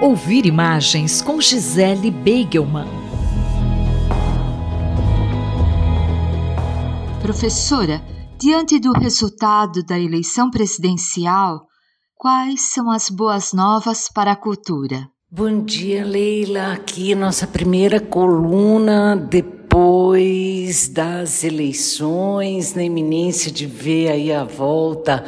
Ouvir imagens com Gisele Beigelman. Professora, diante do resultado da eleição presidencial, quais são as boas novas para a cultura? Bom dia, Leila. Aqui nossa primeira coluna depois das eleições, na iminência de ver aí a volta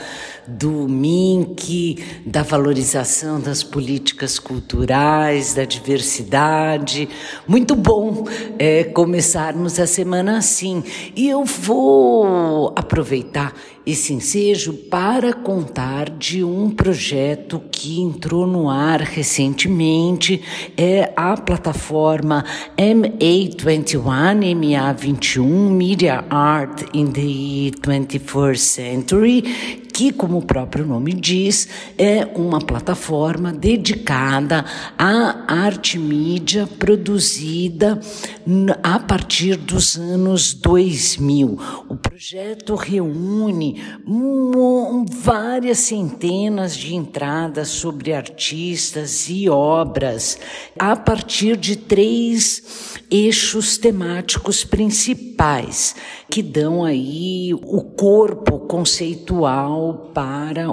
do MINC, da valorização das políticas culturais, da diversidade. Muito bom é, começarmos a semana assim. E eu vou aproveitar esse ensejo para contar de um projeto que entrou no ar recentemente, é a plataforma MA21, MA21, Media Art in the 21st Century, que, como o próprio nome diz, é uma plataforma dedicada à arte mídia produzida a partir dos anos 2000. O projeto reúne várias centenas de entradas sobre artistas e obras a partir de três eixos temáticos principais que dão aí o corpo conceitual para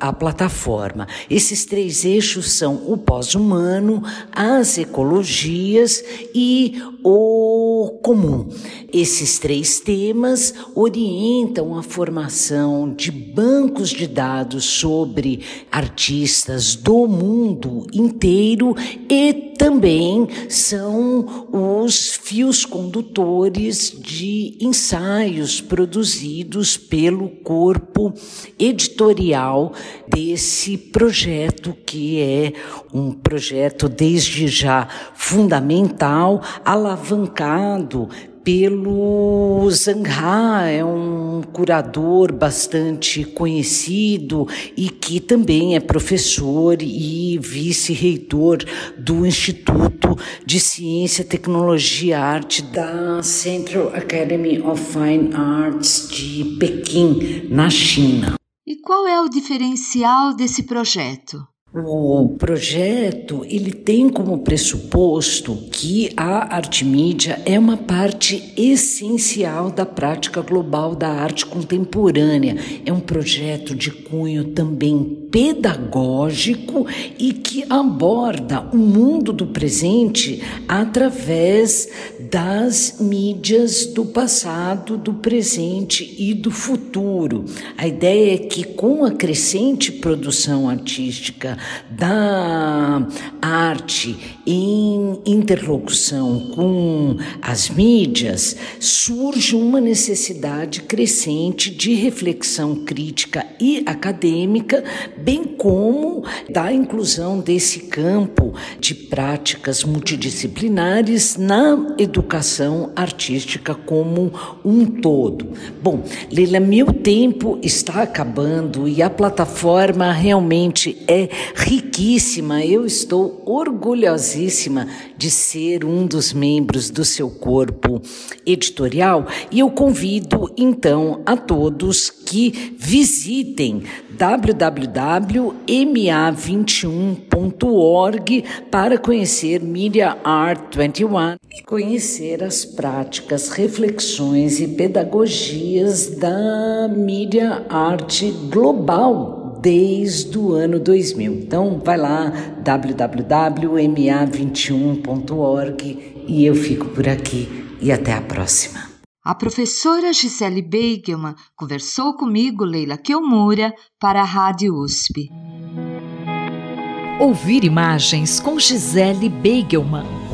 a plataforma. Esses três eixos são o pós-humano, as ecologias e o comum. Esses três temas orientam a formação de bancos de dados sobre artistas do mundo inteiro e também são os fios condutores de ensaios produzidos pelo corpo editorial desse projeto, que é um projeto desde já fundamental, alavancado pelo Zangha, é um curador bastante conhecido e que também é professor e vice-reitor do Instituto de Ciência, Tecnologia e Arte da Central Academy of Fine Arts de Pequim, na China. E qual é o diferencial desse projeto? O projeto ele tem como pressuposto que a arte mídia é uma parte essencial da prática global da arte contemporânea. É um projeto de cunho também pedagógico e que aborda o mundo do presente através das mídias do passado, do presente e do futuro. A ideia é que com a crescente produção artística da arte em interlocução com as mídias, surge uma necessidade crescente de reflexão crítica e acadêmica, bem como da inclusão desse campo de práticas multidisciplinares na educação artística como um todo. Bom, Leila, meu tempo está acabando e a plataforma realmente é riquíssima. Eu estou orgulhosíssima de ser um dos membros do seu corpo editorial e eu convido então a todos que visitem www.ma21.org para conhecer Media Art 21 e conhecer as práticas, reflexões e pedagogias da mídia arte global desde o ano 2000. Então, vai lá, www.ma21.org e eu fico por aqui e até a próxima. A professora Gisele Beigelman conversou comigo, Leila Kiomura, para a Rádio USP. Ouvir imagens com Gisele Beigelman.